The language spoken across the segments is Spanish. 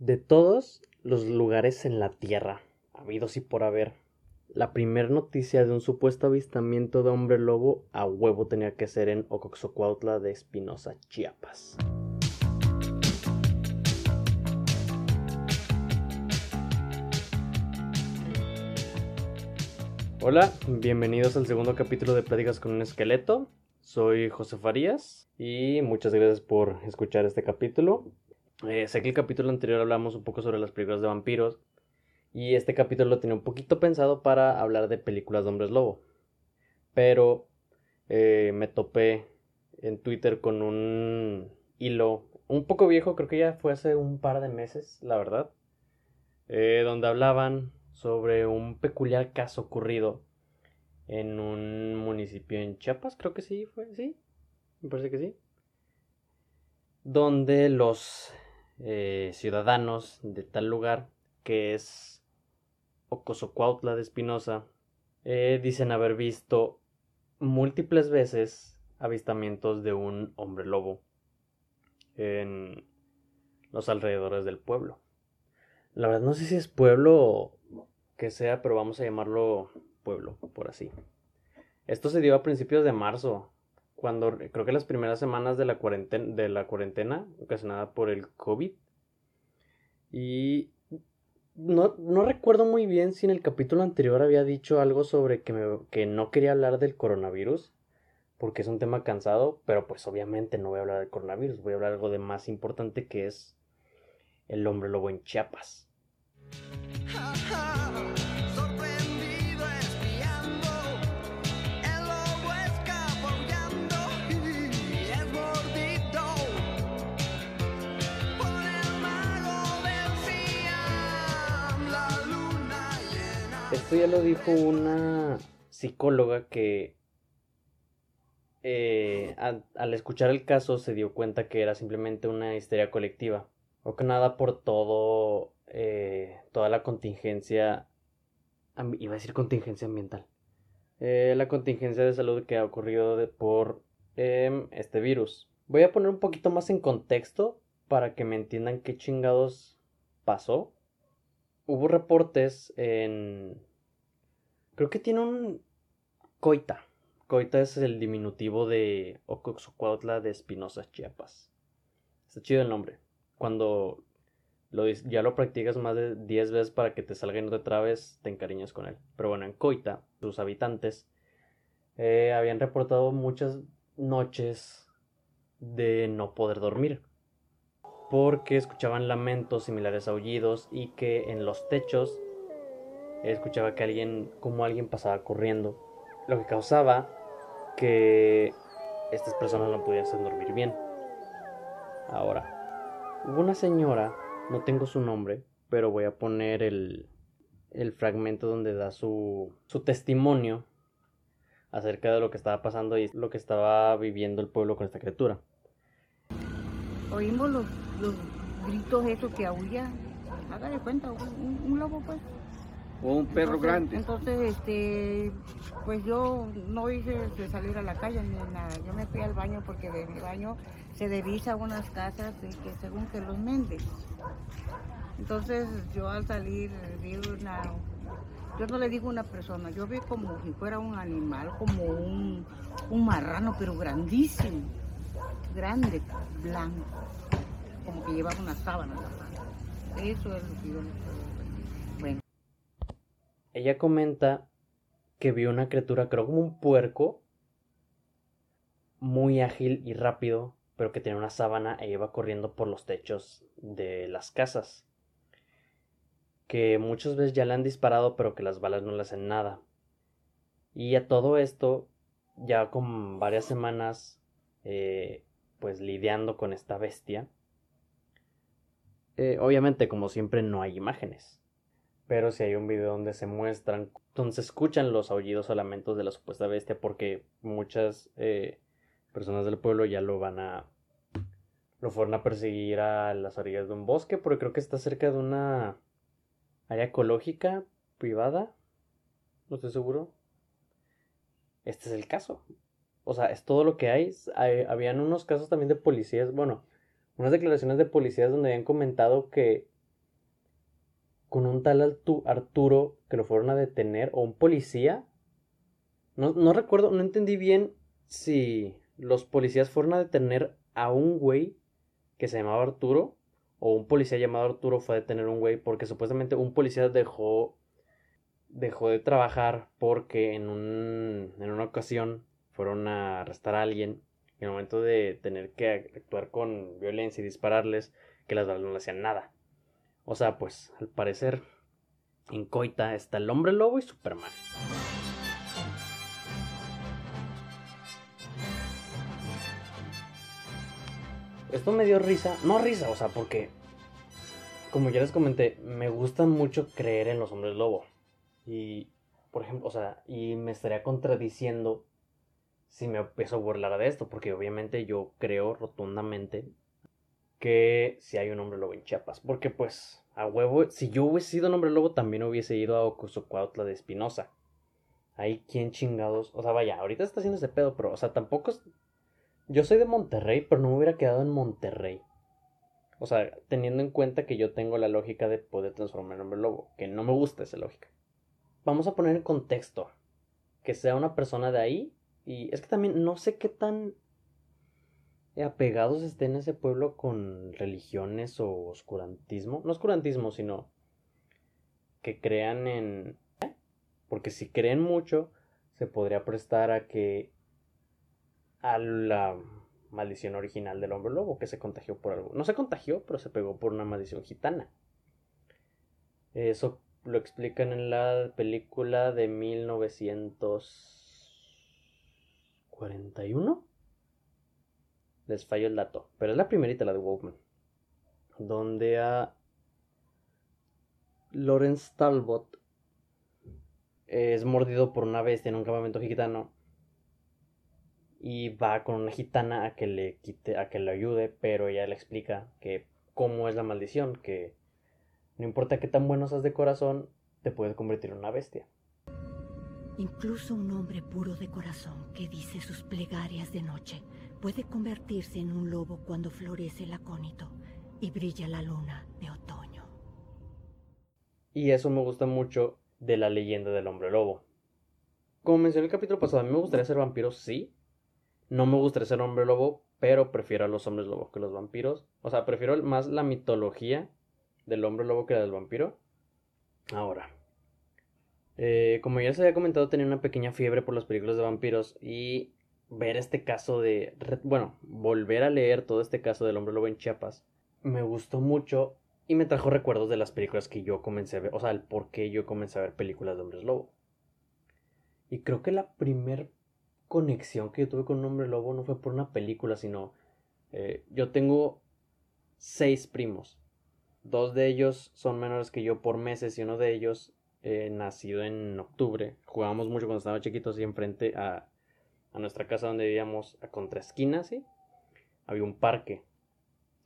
De todos los lugares en la Tierra, habidos y por haber, la primera noticia de un supuesto avistamiento de hombre lobo a huevo tenía que ser en Ocoxocuautla de Espinosa, Chiapas. Hola, bienvenidos al segundo capítulo de Pláticas con un esqueleto. Soy José Farías y muchas gracias por escuchar este capítulo. Eh, sé que el capítulo anterior hablamos un poco sobre las películas de vampiros y este capítulo lo tenía un poquito pensado para hablar de películas de hombres lobo. Pero eh, me topé en Twitter con un hilo un poco viejo, creo que ya fue hace un par de meses, la verdad, eh, donde hablaban sobre un peculiar caso ocurrido en un municipio en Chiapas, creo que sí, fue, sí, me parece que sí, donde los eh, ciudadanos de tal lugar, que es Ocosocuautla de Espinosa, eh, dicen haber visto múltiples veces avistamientos de un hombre lobo en los alrededores del pueblo. La verdad no sé si es pueblo que sea, pero vamos a llamarlo pueblo, por así. Esto se dio a principios de marzo, cuando creo que las primeras semanas de la cuarentena, de la cuarentena ocasionada por el COVID. Y no, no, recuerdo muy bien si en el capítulo anterior había dicho algo sobre que, me, que no quería hablar del coronavirus, porque es un tema cansado, pero pues obviamente no voy a hablar del coronavirus, voy a hablar algo de más importante que es el hombre lobo en Chiapas. Esto ya lo dijo una psicóloga que eh, al, escuchar el caso se dio cuenta que era simplemente una histeria colectiva. O que nada por todo, eh, toda la contingencia, iba a decir contingencia ambiental. Eh, la contingencia de salud que ha ocurrido por em, este virus. Voy a poner un poquito más en contexto para que me entiendan qué chingados pasó hubo reportes en... Creo que tiene un... Coita. Coita es el diminutivo de Ocoxocuautla de Espinosa, Chiapas. Está chido el nombre. Cuando ya lo practicas más de 10 veces para que te salga y no te trabes, te encariñas con él. Pero bueno, en Coita, sus habitantes eh, habían reportado muchas noches de no poder dormir porque escuchaban lamentos similares a aullidos y que en los techos escuchaba que alguien, como alguien pasaba corriendo, lo que causaba que estas personas no pudiesen dormir bien. Ahora, hubo una señora, no tengo su nombre, pero voy a poner el, el fragmento donde da su, su testimonio acerca de lo que estaba pasando y lo que estaba viviendo el pueblo con esta criatura. Oímos los los gritos esos que aúlla, hágale cuenta, un, lobo pues. O un perro grande. Entonces, este, pues yo no hice de salir a la calle ni nada. Yo me fui al baño porque de mi baño se divisa unas casas que según que los mendes. Entonces yo al salir vi una, yo no le digo una persona, yo vi como si fuera un animal, como un, un marrano, pero grandísimo, grande, blanco como que llevaba una sábana Eso es lo que yo. Ella comenta que vio una criatura, creo como un puerco, muy ágil y rápido, pero que tenía una sábana e iba corriendo por los techos de las casas. Que muchas veces ya le han disparado, pero que las balas no le hacen nada. Y a todo esto, ya con varias semanas, eh, pues lidiando con esta bestia, eh, obviamente, como siempre, no hay imágenes. Pero si hay un video donde se muestran, donde se escuchan los aullidos o lamentos de la supuesta bestia, porque muchas eh, personas del pueblo ya lo van a. lo fueron a perseguir a las orillas de un bosque, porque creo que está cerca de una área ecológica privada. No estoy seguro. Este es el caso. O sea, es todo lo que hay. hay habían unos casos también de policías. Bueno, unas declaraciones de policías donde habían comentado que con un tal Arturo que lo fueron a detener o un policía. No, no recuerdo, no entendí bien si los policías fueron a detener a un güey que se llamaba Arturo o un policía llamado Arturo fue a detener a un güey porque supuestamente un policía dejó dejó de trabajar porque en, un, en una ocasión fueron a arrestar a alguien y en el momento de tener que actuar con violencia y dispararles que las balas no le hacían nada. O sea, pues al parecer en Coita está el hombre lobo y Superman. Esto me dio risa, no risa, o sea, porque, como ya les comenté, me gusta mucho creer en los hombres lobo. Y, por ejemplo, o sea, y me estaría contradiciendo si me empiezo a burlar de esto, porque obviamente yo creo rotundamente que si hay un hombre lobo en Chiapas. Porque, pues, a huevo, si yo hubiese sido un hombre lobo, también hubiese ido a Ocosocuautla de Espinosa. Ahí, ¿quién chingados? O sea, vaya, ahorita está haciendo ese pedo, pero, o sea, tampoco es yo soy de Monterrey, pero no me hubiera quedado en Monterrey. O sea, teniendo en cuenta que yo tengo la lógica de poder transformar en hombre lobo, que no me gusta esa lógica. Vamos a poner en contexto que sea una persona de ahí y es que también no sé qué tan apegados estén en ese pueblo con religiones o oscurantismo. No oscurantismo, sino que crean en... Porque si creen mucho, se podría prestar a que a la maldición original del hombre lobo que se contagió por algo. No se contagió, pero se pegó por una maldición gitana. Eso lo explican en la película de 1941. Les falló el dato, pero es la primerita, la de Wolfman. Donde a Lawrence Talbot es mordido por una bestia en un campamento gitano y va con una gitana a que le quite, a que le ayude, pero ella le explica que cómo es la maldición, que no importa qué tan bueno seas de corazón, te puedes convertir en una bestia. Incluso un hombre puro de corazón que dice sus plegarias de noche puede convertirse en un lobo cuando florece el acónito y brilla la luna de otoño. Y eso me gusta mucho de la leyenda del hombre lobo. Como mencioné el capítulo pasado, a mí me gustaría ser vampiro, sí, no me gustaría ser hombre lobo, pero prefiero a los hombres lobos que los vampiros. O sea, prefiero más la mitología del hombre lobo que la del vampiro. Ahora, eh, como ya les había comentado, tenía una pequeña fiebre por las películas de vampiros y ver este caso de... Bueno, volver a leer todo este caso del hombre lobo en Chiapas me gustó mucho y me trajo recuerdos de las películas que yo comencé a ver, o sea, el por qué yo comencé a ver películas de hombres lobo. Y creo que la primer conexión que yo tuve con un hombre lobo no fue por una película, sino eh, yo tengo seis primos. Dos de ellos son menores que yo por meses y uno de ellos eh, nacido en octubre. Jugábamos mucho cuando estábamos chiquitos y enfrente a, a nuestra casa donde vivíamos a contraesquina, ¿sí? Había un parque.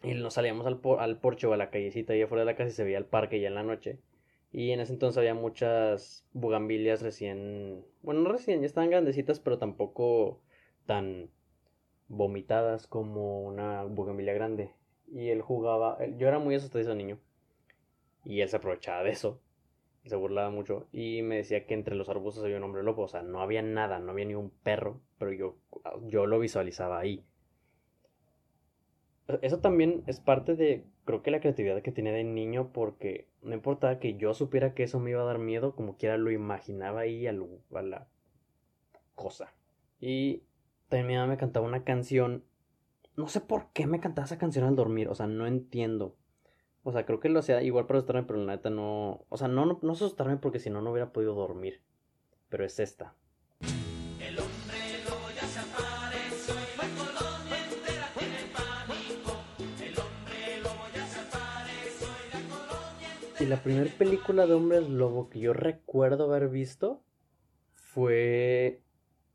Y nos salíamos al, al porche o a la callecita ahí afuera de la casa y se veía el parque ya en la noche. Y en ese entonces había muchas bugambilias recién, bueno, no recién, ya estaban grandecitas, pero tampoco tan vomitadas como una bugambilia grande. Y él jugaba, yo era muy asustadizo niño. Y él se aprovechaba de eso. Se burlaba mucho. Y me decía que entre los arbustos había un hombre lobo. O sea, no había nada, no había ni un perro. Pero yo, yo lo visualizaba ahí. Eso también es parte de creo que la creatividad que tenía de niño porque no importaba que yo supiera que eso me iba a dar miedo, como quiera lo imaginaba ahí a, la cosa. Y también mi mamá me cantaba una canción. No sé por qué me cantaba esa canción al dormir, o sea, no entiendo. O sea, creo que lo hacía igual para asustarme, pero la neta no. O sea, no, no, no asustarme porque si no, no hubiera podido dormir. Pero es esta. Y la primera película de hombres lobo que yo recuerdo haber visto fue,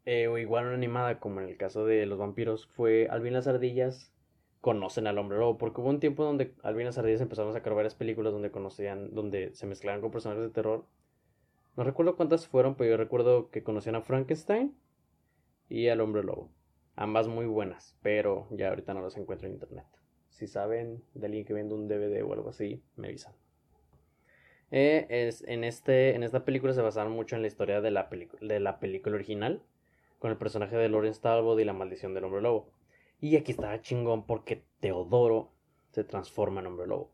eh, o igual una animada como en el caso de los vampiros, fue Alvin las ardillas conocen al hombre lobo, porque hubo un tiempo donde Alvin las ardillas empezaron a sacar varias películas donde conocían, donde se mezclaban con personajes de terror. No recuerdo cuántas fueron, pero yo recuerdo que conocían a Frankenstein y al hombre lobo. Ambas muy buenas, pero ya ahorita no las encuentro en internet. Si saben de alguien que vende un DVD o algo así, me avisan. Eh, es, en, este, en esta película se basaron mucho en la historia de la, de la película original, con el personaje de Lawrence Talbot y la maldición del hombre lobo. Y aquí estaba chingón porque Teodoro se transforma en hombre lobo.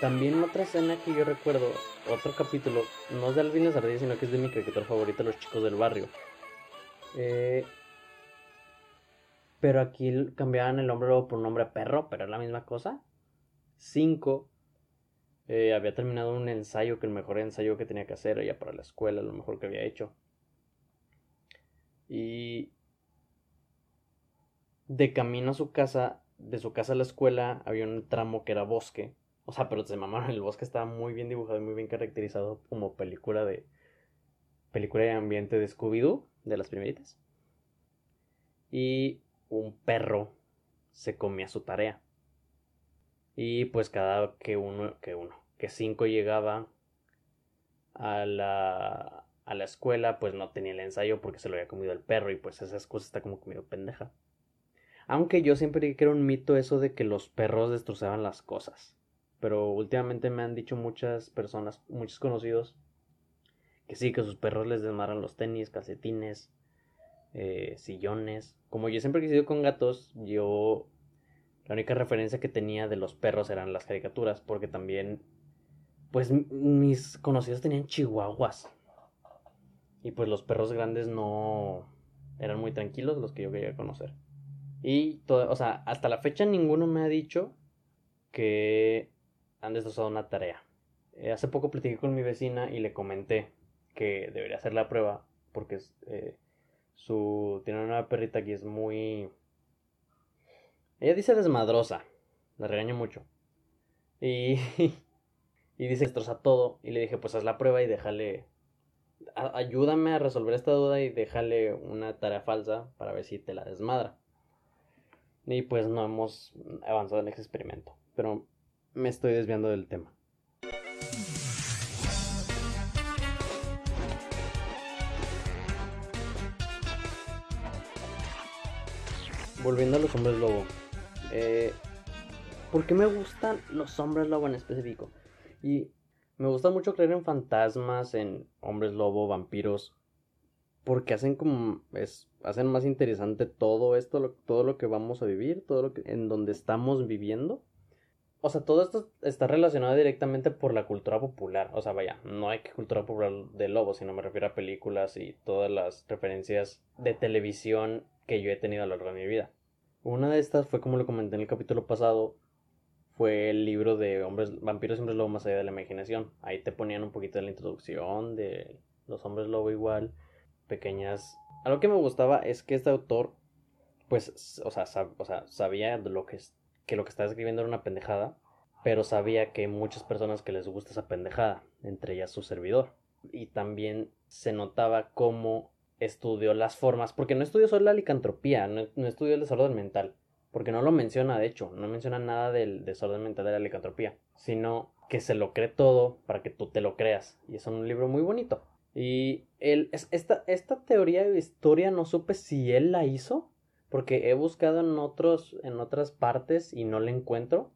También otra escena que yo recuerdo, otro capítulo, no es de Alvin Ardillas, sino que es de mi caricatura favorita, Los Chicos del Barrio. Eh, pero aquí cambiaban el hombre lobo por un nombre perro, pero es la misma cosa. Cinco. Eh, había terminado un ensayo, que el mejor ensayo que tenía que hacer, ya para la escuela, lo mejor que había hecho. Y de camino a su casa, de su casa a la escuela, había un tramo que era bosque o sea, pero se mamaron. El bosque estaba muy bien dibujado y muy bien caracterizado como película de. Película de ambiente de Scooby-Doo, de las primeritas. Y un perro se comía su tarea. Y pues cada que uno, que uno, que cinco llegaba a la, a la escuela, pues no tenía el ensayo porque se lo había comido el perro y pues esas cosas está como comido pendeja. Aunque yo siempre que era un mito eso de que los perros destrozaban las cosas pero últimamente me han dicho muchas personas, muchos conocidos, que sí, que sus perros les desmarran los tenis, calcetines, eh, sillones. Como yo siempre he quisido con gatos, yo la única referencia que tenía de los perros eran las caricaturas, porque también, pues mis conocidos tenían chihuahuas. Y pues los perros grandes no eran muy tranquilos los que yo quería conocer. Y, todo, o sea, hasta la fecha ninguno me ha dicho que han destrozado una tarea. Eh, hace poco platiqué con mi vecina y le comenté que debería hacer la prueba porque eh, su tiene una perrita que es muy ella dice desmadrosa la regaño mucho y y dice destroza todo y le dije pues haz la prueba y déjale ayúdame a resolver esta duda y déjale una tarea falsa para ver si te la desmadra y pues no hemos avanzado en ese experimento pero me estoy desviando del tema. Volviendo a los hombres lobo. Eh, ¿Por qué me gustan los hombres lobo en específico? Y me gusta mucho creer en fantasmas, en hombres lobo, vampiros. Porque hacen como. Es, hacen más interesante todo esto, todo lo que vamos a vivir, todo lo que. en donde estamos viviendo o sea, todo esto está relacionado directamente por la cultura popular. O sea, vaya, no hay que cultura popular de lobo, sino me refiero a películas y todas las referencias de televisión que yo he tenido a lo largo de mi vida. Una de estas fue, como lo comenté en el capítulo pasado, fue el libro de hombres, vampiros hombres lobo más allá de la imaginación. Ahí te ponían un poquito de la introducción de los hombres lobo igual, pequeñas... Algo que me gustaba es que este autor, pues, o sea, o sea sabía lo que que lo que estaba escribiendo era una pendejada, pero sabía que hay muchas personas que les gusta esa pendejada, entre ellas su servidor. Y también se notaba cómo estudió las formas, porque no estudió solo la licantropía, no, estudió el desorden mental, porque no lo menciona, de hecho, no menciona nada del desorden mental de la licantropía, sino que se lo cree todo para que tú te lo creas. Y es un libro muy bonito. Y él, esta, esta teoría de historia no supe si él la hizo porque he buscado en otros en otras partes y no la encuentro,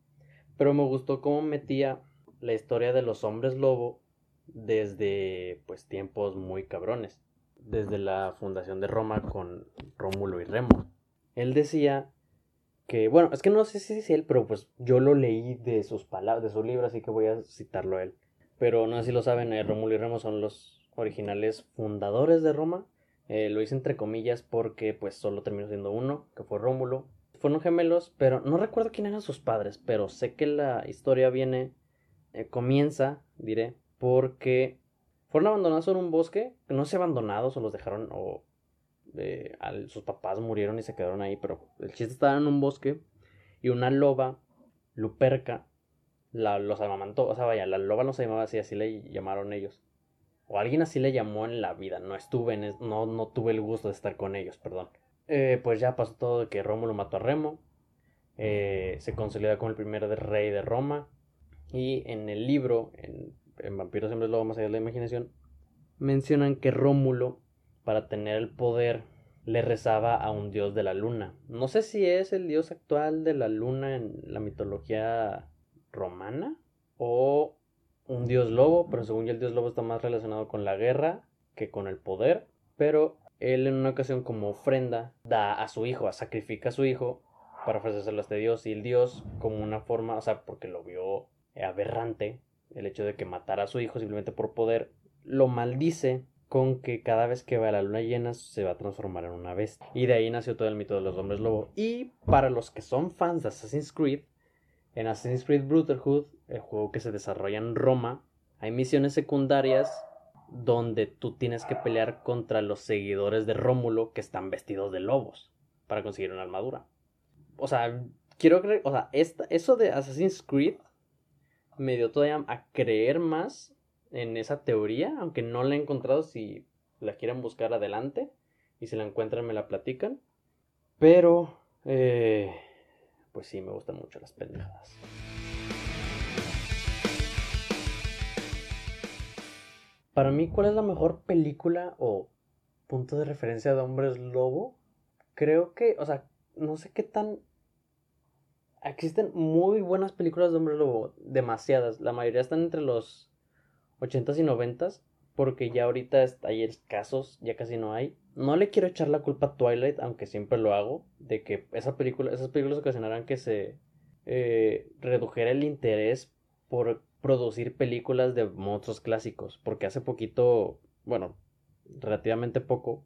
pero me gustó cómo metía la historia de los hombres lobo desde pues tiempos muy cabrones, desde la fundación de Roma con Rómulo y Remo. Él decía que bueno, es que no sé si es él, pero pues yo lo leí de sus palabras, de su libro, así que voy a citarlo a él. Pero no sé si lo saben, eh, Rómulo y Remo son los originales fundadores de Roma eh, lo hice entre comillas porque pues solo terminó siendo uno, que fue Rómulo. Fueron gemelos, pero no recuerdo quién eran sus padres, pero sé que la historia viene, eh, comienza, diré, porque fueron abandonados en un bosque, no sé abandonados o los dejaron o sus papás murieron y se quedaron ahí, pero el chiste estaba en un bosque y una loba, Luperca, la, los amamantó, o sea, vaya, la loba no se llamaba así, así le llamaron ellos o alguien así le llamó en la vida. No estuve en no, no tuve el gusto de estar con ellos, perdón. Eh, pues ya pasó todo de que Rómulo mató a Remo. Eh, se consolida como el primer rey de Roma. Y en el libro, en Vampiros Hombres Lobo más allá de la imaginación, mencionan que Rómulo para tener el poder, le rezaba a un dios de la luna. No sé si es el dios actual de la luna en la mitología romana o un dios lobo, pero según yo el dios lobo está más relacionado con la guerra que con el poder. Pero él en una ocasión como ofrenda da a su hijo, sacrifica a su hijo para ofrecérselo a este dios y el dios como una forma, o sea, porque lo vio aberrante el hecho de que matara a su hijo simplemente por poder, lo maldice con que cada vez que va a la luna llena se va a transformar en una bestia. Y de ahí nació todo el mito de los hombres lobo. Y para los que son fans de Assassin's Creed, en Assassin's Creed Brotherhood, el juego que se desarrolla en Roma, hay misiones secundarias donde tú tienes que pelear contra los seguidores de Rómulo que están vestidos de lobos para conseguir una armadura. O sea, quiero creer, o sea, eso de Assassin's Creed me dio todavía a creer más en esa teoría, aunque no la he encontrado, si la quieren buscar adelante y si la encuentran me la platican. Pero, eh, pues sí, me gustan mucho las pendejadas. Para mí, ¿cuál es la mejor película o punto de referencia de hombres lobo? Creo que, o sea, no sé qué tan... Existen muy buenas películas de hombres lobo, demasiadas. La mayoría están entre los 80s y 90s, porque ya ahorita hay escasos, ya casi no hay. No le quiero echar la culpa a Twilight, aunque siempre lo hago, de que esa película, esas películas ocasionarán que se eh, redujera el interés por producir películas de monstruos clásicos, porque hace poquito, bueno, relativamente poco,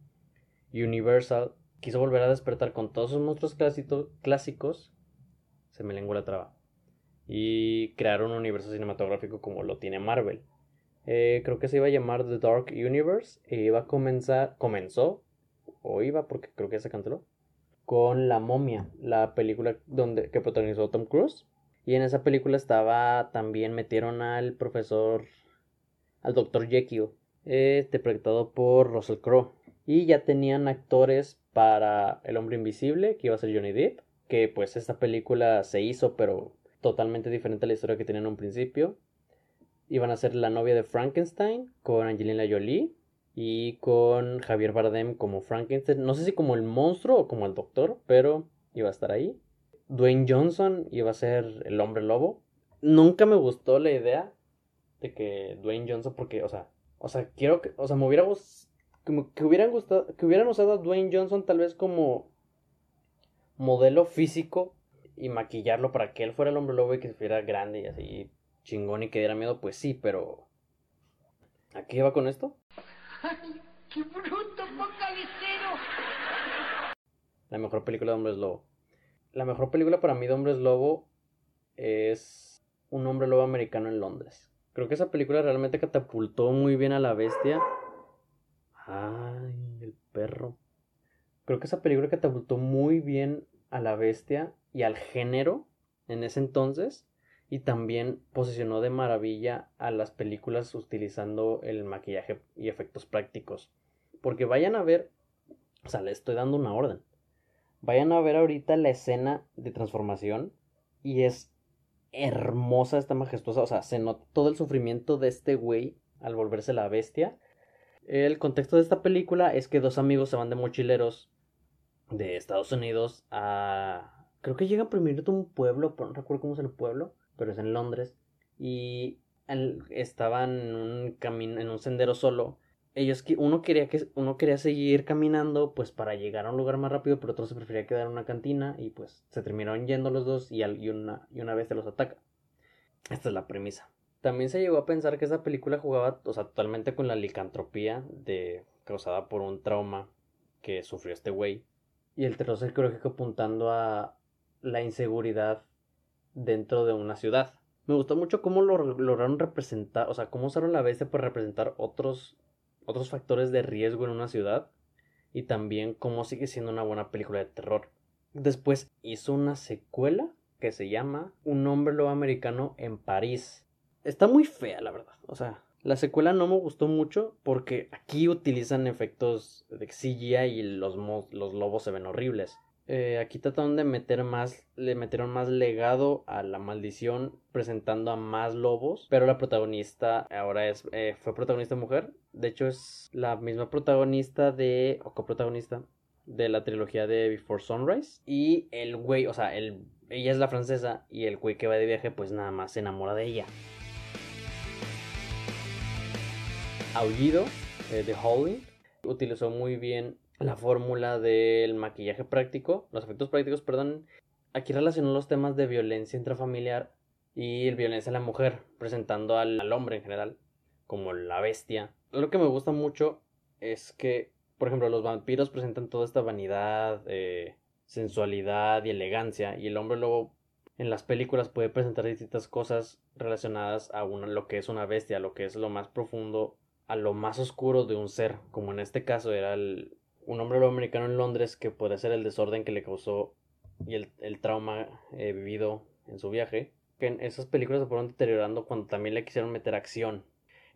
Universal quiso volver a despertar con todos sus monstruos clásicos, se me lengua la traba, y crear un universo cinematográfico como lo tiene Marvel. Eh, creo que se iba a llamar The Dark Universe e iba a comenzar, comenzó, o iba porque creo que se canceló, con La momia, la película donde, que protagonizó Tom Cruise. Y en esa película estaba también metieron al profesor, al doctor Jekyll, interpretado por Russell Crowe. Y ya tenían actores para El hombre invisible, que iba a ser Johnny Depp, que pues esta película se hizo, pero totalmente diferente a la historia que tenía en un principio iban a ser la novia de Frankenstein con Angelina Jolie y con Javier Bardem como Frankenstein. No sé si como el monstruo o como el doctor, pero iba a estar ahí. Dwayne Johnson iba a ser el hombre lobo. Nunca me gustó la idea de que Dwayne Johnson, porque, o sea, o sea, quiero que, o sea, me hubiera que hubieran gustado, que hubieran usado a Dwayne Johnson tal vez como modelo físico y maquillarlo para que él fuera el hombre lobo y que se fuera grande y así chingón y que diera miedo, pues sí, pero. ¿A qué va con esto? ¡Ay, qué bruto, La mejor película de Hombres Lobo. La mejor película para mí de Hombres Lobo es Un hombre lobo americano en Londres. Creo que esa película realmente catapultó muy bien a la bestia. Ay, el perro. Creo que esa película catapultó muy bien a la bestia y al género en ese entonces y también posicionó de maravilla a las películas utilizando el maquillaje y efectos prácticos. Porque vayan a ver, o sea, le estoy dando una orden. Vayan a ver ahorita la escena de transformación y es hermosa, está majestuosa, o sea, se nota todo el sufrimiento de este güey al volverse la bestia. El contexto de esta película es que dos amigos se van de mochileros de Estados Unidos a... Creo que llegan primero a un pueblo, no recuerdo cómo es el pueblo pero es en Londres, y estaban en un camino, en un sendero solo. Ellos, uno quería que, uno quería seguir caminando, pues para llegar a un lugar más rápido, pero otro se prefería quedar en una cantina, y pues se terminaron yendo los dos, y, y, una, y una vez se los ataca. Esta es la premisa. También se llegó a pensar que esa película jugaba, o sea, totalmente con la licantropía de, causada por un trauma que sufrió este güey. Y el terror psicológico apuntando a la inseguridad dentro de una ciudad. Me gustó mucho cómo lo lograron representar, o sea, cómo usaron la bestia para representar otros, otros factores de riesgo en una ciudad y también cómo sigue siendo una buena película de terror. Después hizo una secuela que se llama Un hombre lobo americano en París. Está muy fea, la verdad. O sea, la secuela no me gustó mucho porque aquí utilizan efectos de CGI y los, lobos se ven horribles. eh, aquí trataron de meter más, le metieron más legado a la maldición presentando a más lobos, pero la protagonista ahora es, eh, fue protagonista mujer, de hecho es la misma protagonista de, o coprotagonista de la trilogía de Before Sunrise y el güey, o sea, el, ella es la francesa y el güey que va de viaje pues nada más se enamora de ella. Aullido eh, de Howling utilizó muy bien la fórmula del maquillaje práctico, los efectos prácticos, perdón. Aquí relacionó los temas de violencia intrafamiliar y el violencia a la mujer, presentando al, hombre en general como la bestia. Lo que me gusta mucho es que, por ejemplo, los vampiros presentan toda esta vanidad, eh, sensualidad y elegancia, y el hombre luego en las películas puede presentar distintas cosas relacionadas a una, lo que es una bestia, lo que es lo más profundo, a lo más oscuro de un ser, como en este caso era el, un hombre americano en Londres que puede ser el desorden que le causó y el, trauma eh, vivido en su viaje. Que en esas películas se fueron deteriorando cuando también le quisieron meter acción.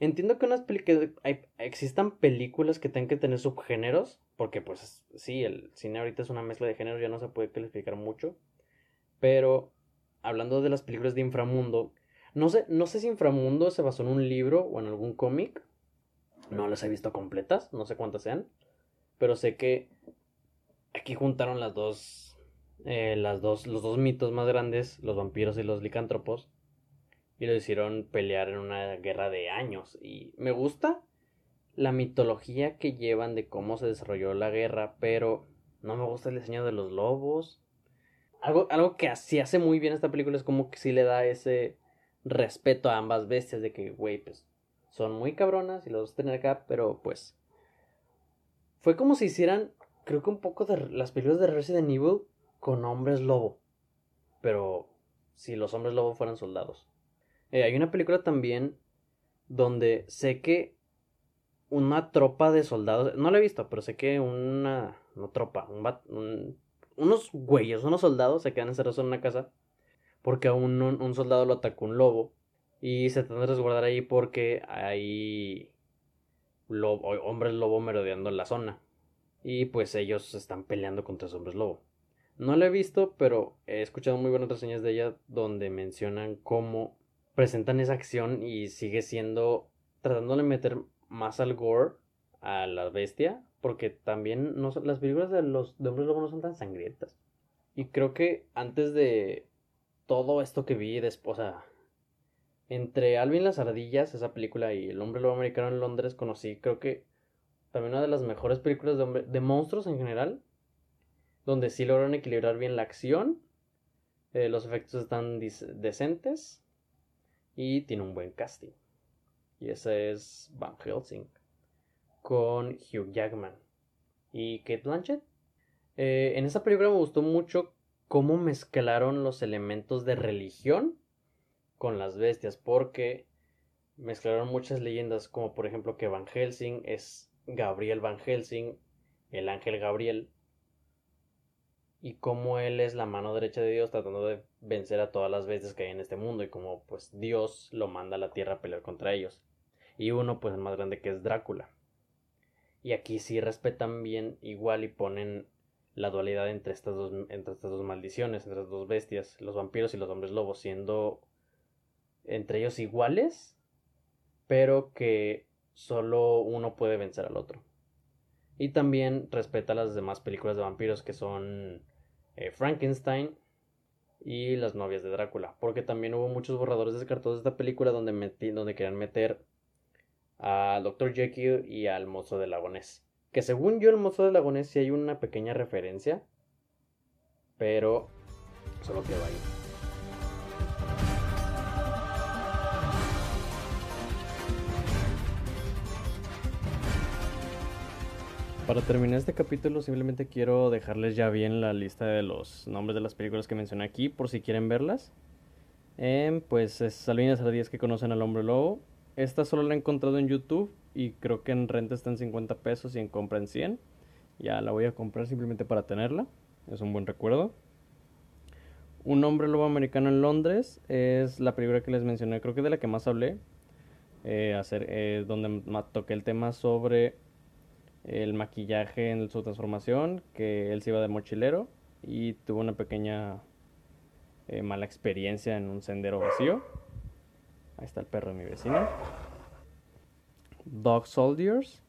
Entiendo que unas películas existan películas que tengan que tener subgéneros, porque pues sí, el cine ahorita es una mezcla de géneros, ya no se puede clasificar mucho. Pero hablando de las películas de inframundo, no sé, no sé si inframundo se basó en un libro o en algún cómic. No las he visto completas, no sé cuántas sean. Pero sé que aquí juntaron las dos, eh, las dos, los dos mitos más grandes, los vampiros y los licántropos, y lo hicieron pelear en una guerra de años. Y me gusta la mitología que llevan de cómo se desarrolló la guerra, pero no me gusta el diseño de los lobos. Algo, algo que así hace muy bien esta película es como que sí le da ese respeto a ambas bestias de que, güey, pues son muy cabronas y los vas a tener acá, pero pues fue como si hicieran, creo que un poco de las películas de Resident Evil con hombres lobo. Pero si los hombres lobo fueran soldados. Eh, hay una película también donde sé que una tropa de soldados, no la he visto, pero sé que una, no tropa, un, unos güeyes, unos soldados se quedan encerrados en una casa porque a un, un soldado lo atacó un lobo y se tratan de resguardar ahí porque hay hombres lobo merodeando la zona. Y pues ellos están peleando contra esos hombres lobo. No la he visto, pero he escuchado muy buenas reseñas de ella donde mencionan cómo presentan esa acción y sigue siendo tratando de meter más al gore a la bestia, porque también no las películas de los de hombres lobo no son tan sangrientas. Y creo que antes de todo esto que vi después, o sea, entre Alvin las ardillas, esa película, y El hombre lobo americano en Londres, conocí, creo que también una de las mejores películas de, de monstruos en general, donde sí lograron equilibrar bien la acción, eh, los efectos están decentes y tiene un buen casting. Y ese es Van Helsing con Hugh Jackman y Kate Blanchett. Eh, en esa película me gustó mucho cómo mezclaron los elementos de religión con las bestias porque mezclaron muchas leyendas como por ejemplo que Van Helsing es Gabriel Van Helsing, el ángel Gabriel, y cómo él es la mano derecha de Dios tratando de vencer a todas las bestias que hay en este mundo y como pues Dios lo manda a la tierra a pelear contra ellos. Y uno pues el más grande que es Drácula. Y aquí sí respetan bien igual y ponen la dualidad entre estas dos, entre estas dos maldiciones, entre estas dos bestias, los vampiros y los hombres lobos, siendo entre ellos iguales, pero que solo uno puede vencer al otro. Y también respeta las demás películas de vampiros que son eh, Frankenstein y Las novias de Drácula, porque también hubo muchos borradores descartados de esta película donde, donde querían meter a Dr. Jekyll y al mozo del lagonés. Que según yo el mozo del lagonés sí hay una pequeña referencia, pero solo quedó ahí. Para terminar este capítulo simplemente quiero dejarles ya bien la lista de los nombres de las películas que mencioné aquí por si quieren verlas. Eh, pues es Salvinas Ardías que conocen al hombre lobo. Esta solo la he encontrado en YouTube y creo que en renta está en 50 pesos y en compra en 100. Ya la voy a comprar simplemente para tenerla. Es un buen recuerdo. Un hombre lobo americano en Londres es la película que les mencioné, creo que de la que más hablé. Eh, eh, donde toqué el tema sobre el maquillaje en su transformación, que él se iba de mochilero y tuvo una pequeña eh, mala experiencia en un sendero vacío. Ahí está el perro de mi vecina. Dog Soldiers.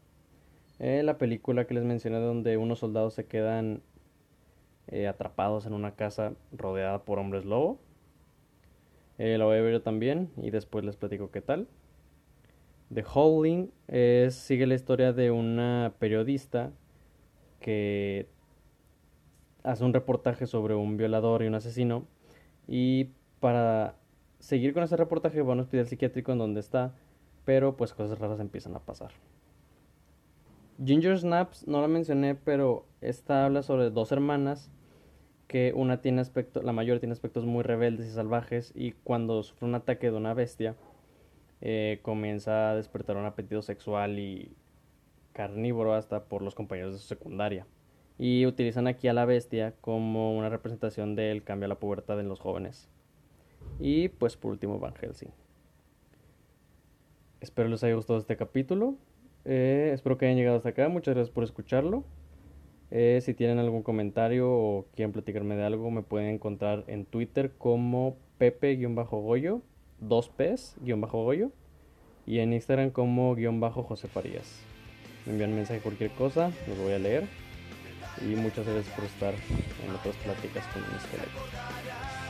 Eh, la película que les mencioné donde unos soldados se quedan eh, atrapados en una casa rodeada por hombres lobo. la voy a ver yo también y después les platico qué tal. The Howling es, sigue la historia de una periodista que hace un reportaje sobre un violador y un asesino. Y para seguir con ese reportaje va a un hospital psiquiátrico en donde está, pero pues cosas raras empiezan a pasar. Ginger Snaps no la mencioné, pero esta habla sobre dos hermanas que una tiene aspecto, la mayor tiene aspectos muy rebeldes y salvajes y cuando sufre un ataque de una bestia eh, comienza a despertar un apetito sexual y carnívoro hasta por los compañeros de su secundaria. Y utilizan aquí a la bestia como una representación del cambio a la pubertad en los jóvenes. Y pues por último Van Helsing. Espero les haya gustado este capítulo. Eh, espero que hayan llegado hasta acá. Muchas gracias por escucharlo. Eh, si tienen algún comentario o quieren platicarme de algo, me pueden encontrar en Twitter como Pepe-Goyo 2 P's, guion bajo Goyo, y en Instagram como guion bajo José Farías. Me envían mensaje cualquier cosa, los voy a leer. Y muchas gracias por estar en otras pláticas con un esqueleto.